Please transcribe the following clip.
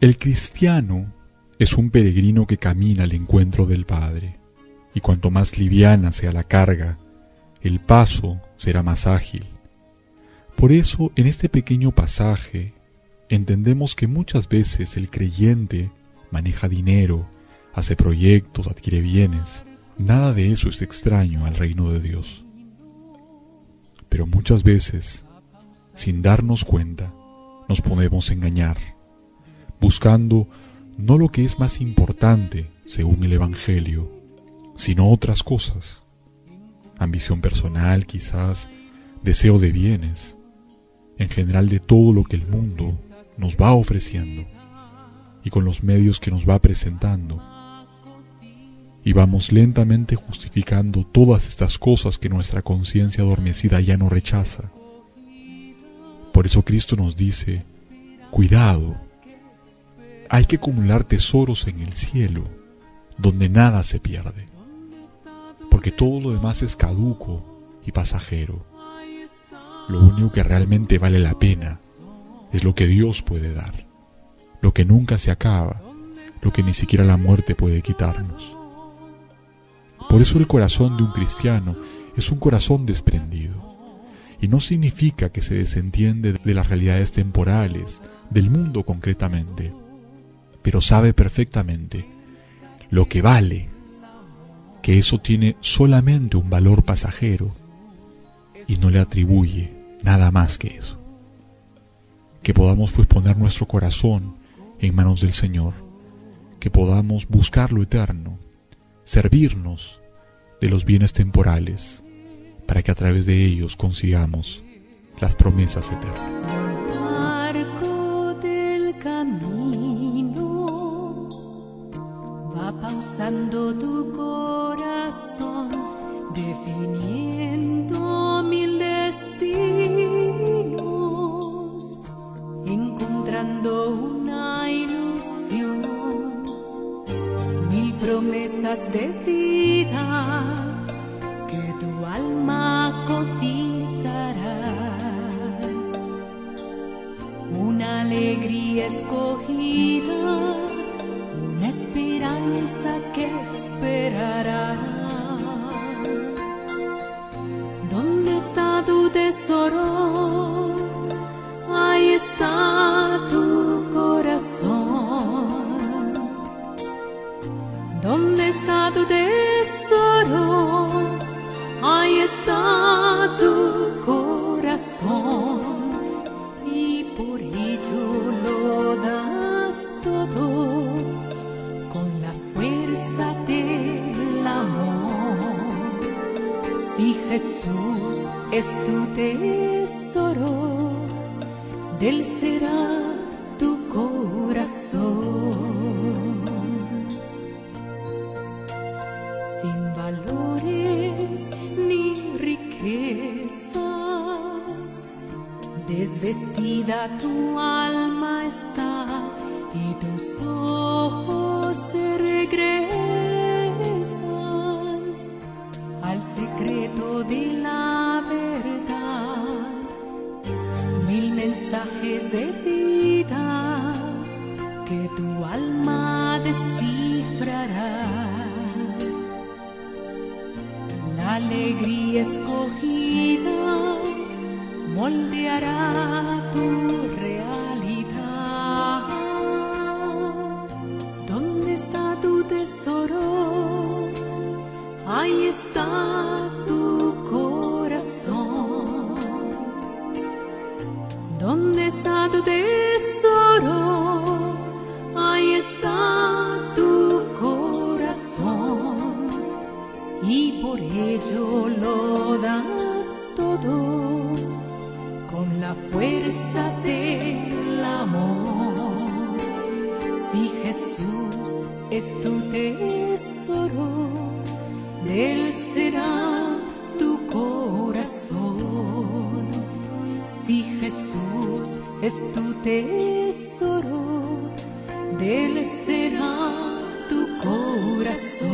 El cristiano es un peregrino que camina al encuentro del Padre, y cuanto más liviana sea la carga, el paso será más ágil. Por eso, en este pequeño pasaje, entendemos que muchas veces el creyente maneja dinero, hace proyectos, adquiere bienes. Nada de eso es extraño al reino de Dios. Pero muchas veces, sin darnos cuenta, nos podemos engañar buscando no lo que es más importante según el Evangelio, sino otras cosas. Ambición personal quizás, deseo de bienes, en general de todo lo que el mundo nos va ofreciendo y con los medios que nos va presentando. Y vamos lentamente justificando todas estas cosas que nuestra conciencia adormecida ya no rechaza. Por eso Cristo nos dice, cuidado, hay que acumular tesoros en el cielo, donde nada se pierde, porque todo lo demás es caduco y pasajero. Lo único que realmente vale la pena es lo que Dios puede dar, lo que nunca se acaba, lo que ni siquiera la muerte puede quitarnos. Por eso el corazón de un cristiano es un corazón desprendido, y no significa que se desentiende de las realidades temporales, del mundo concretamente, pero sabe perfectamente lo que vale, que eso tiene solamente un valor pasajero y no le atribuye nada más que eso. Que podamos pues poner nuestro corazón en manos del Señor, que podamos buscar lo eterno, servirnos de los bienes temporales, para que a través de ellos consigamos las promesas eternas. pausando tu corazón, definiendo mil destinos, encontrando una ilusión, mil promesas de vida escogida esperanza que esperará. ¿Dónde está tu tesoro? Ahí está tu corazón. ¿Dónde está tu tesoro? Ahí está tu corazón. Si Jesús es tu tesoro, del será tu corazón. Sin valores ni riquezas, desvestida tu alma está y tus ojos secreto de la verdad. Mil mensajes de vida que tu alma descifrará. La alegría escogida moldeará tu realidad. Tu corazón. ¿Dónde está tu tesoro? Ahí está tu corazón. Y por ello lo das todo con la fuerza del amor. Si Jesús es tu tesoro, será tu corazón. Si Jesús es tu tesoro, de será tu corazón.